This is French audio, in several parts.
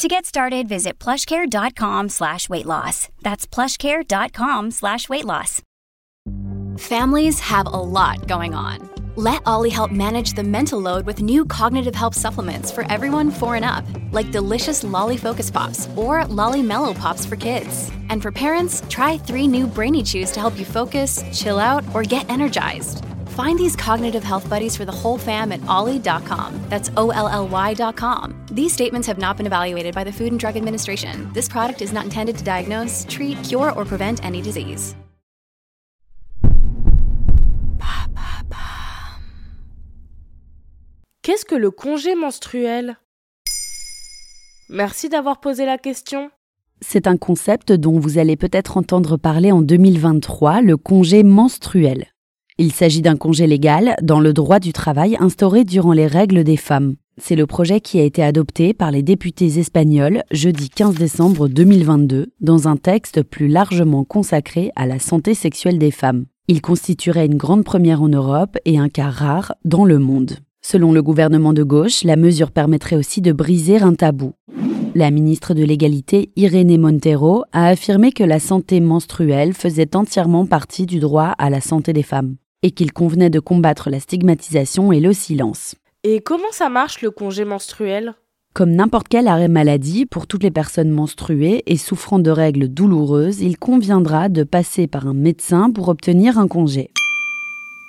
To get started, visit plushcare.com slash weight loss. That's plushcare.com slash weight loss. Families have a lot going on. Let Ollie help manage the mental load with new cognitive help supplements for everyone four and up, like delicious Lolly Focus Pops or Lolly Mellow Pops for kids. And for parents, try three new Brainy Chews to help you focus, chill out, or get energized. Find these cognitive health buddies for the whole fam at ollie.com. That's O L L Y.com. These statements have not been evaluated by the Food and Drug Administration. This product is not intended to diagnose, treat, cure, or prevent any disease. Qu'est-ce que le congé menstruel? Merci d'avoir posé la question. C'est un concept dont vous allez peut-être entendre parler en 2023, le congé menstruel. Il s'agit d'un congé légal dans le droit du travail instauré durant les règles des femmes. C'est le projet qui a été adopté par les députés espagnols jeudi 15 décembre 2022 dans un texte plus largement consacré à la santé sexuelle des femmes. Il constituerait une grande première en Europe et un cas rare dans le monde. Selon le gouvernement de gauche, la mesure permettrait aussi de briser un tabou. La ministre de l'Égalité, Irénée Montero, a affirmé que la santé menstruelle faisait entièrement partie du droit à la santé des femmes et qu'il convenait de combattre la stigmatisation et le silence. Et comment ça marche le congé menstruel? Comme n'importe quel arrêt maladie, pour toutes les personnes menstruées et souffrant de règles douloureuses, il conviendra de passer par un médecin pour obtenir un congé.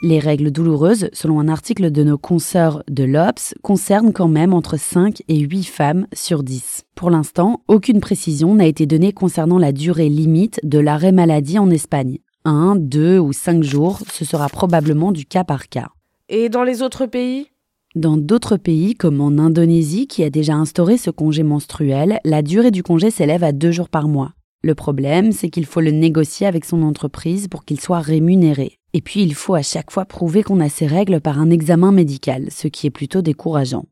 Les règles douloureuses, selon un article de nos consoeurs de l'OPS, concernent quand même entre 5 et 8 femmes sur 10. Pour l'instant, aucune précision n'a été donnée concernant la durée limite de l'arrêt maladie en Espagne. 1, 2 ou 5 jours, ce sera probablement du cas par cas. Et dans les autres pays? Dans d'autres pays, comme en Indonésie, qui a déjà instauré ce congé menstruel, la durée du congé s'élève à 2 jours par mois. Le problème, c'est qu'il faut le négocier avec son entreprise pour qu'il soit rémunéré. Et puis, il faut à chaque fois prouver qu'on a ses règles par un examen médical, ce qui est plutôt décourageant.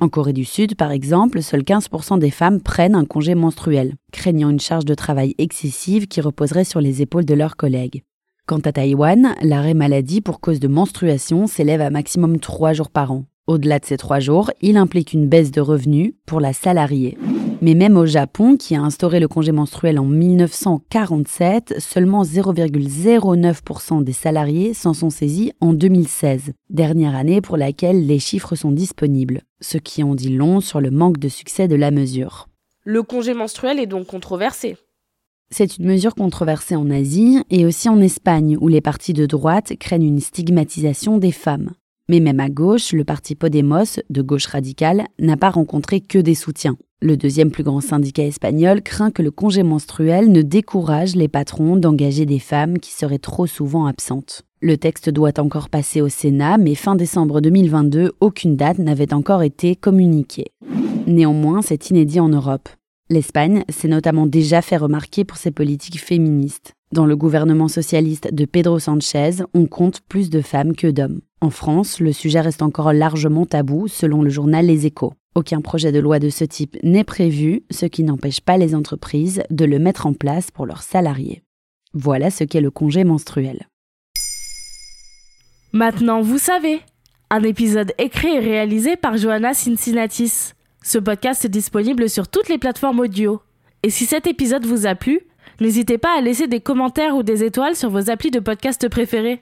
En Corée du Sud, par exemple, seuls 15% des femmes prennent un congé menstruel, craignant une charge de travail excessive qui reposerait sur les épaules de leurs collègues. Quant à Taïwan, l'arrêt maladie pour cause de menstruation s'élève à maximum 3 jours par an. Au-delà de ces 3 jours, il implique une baisse de revenus pour la salariée. Mais même au Japon, qui a instauré le congé menstruel en 1947, seulement 0,09% des salariés s'en sont saisis en 2016, dernière année pour laquelle les chiffres sont disponibles, ce qui en dit long sur le manque de succès de la mesure. Le congé menstruel est donc controversé. C'est une mesure controversée en Asie et aussi en Espagne, où les partis de droite craignent une stigmatisation des femmes. Mais même à gauche, le parti Podemos, de gauche radicale, n'a pas rencontré que des soutiens. Le deuxième plus grand syndicat espagnol craint que le congé menstruel ne décourage les patrons d'engager des femmes qui seraient trop souvent absentes. Le texte doit encore passer au Sénat, mais fin décembre 2022, aucune date n'avait encore été communiquée. Néanmoins, c'est inédit en Europe. L'Espagne s'est notamment déjà fait remarquer pour ses politiques féministes. Dans le gouvernement socialiste de Pedro Sanchez, on compte plus de femmes que d'hommes. En France, le sujet reste encore largement tabou, selon le journal Les Échos. Aucun projet de loi de ce type n'est prévu, ce qui n'empêche pas les entreprises de le mettre en place pour leurs salariés. Voilà ce qu'est le congé menstruel. Maintenant, vous savez. Un épisode écrit et réalisé par Johanna Cincinnatis. Ce podcast est disponible sur toutes les plateformes audio. Et si cet épisode vous a plu, n'hésitez pas à laisser des commentaires ou des étoiles sur vos applis de podcast préférés.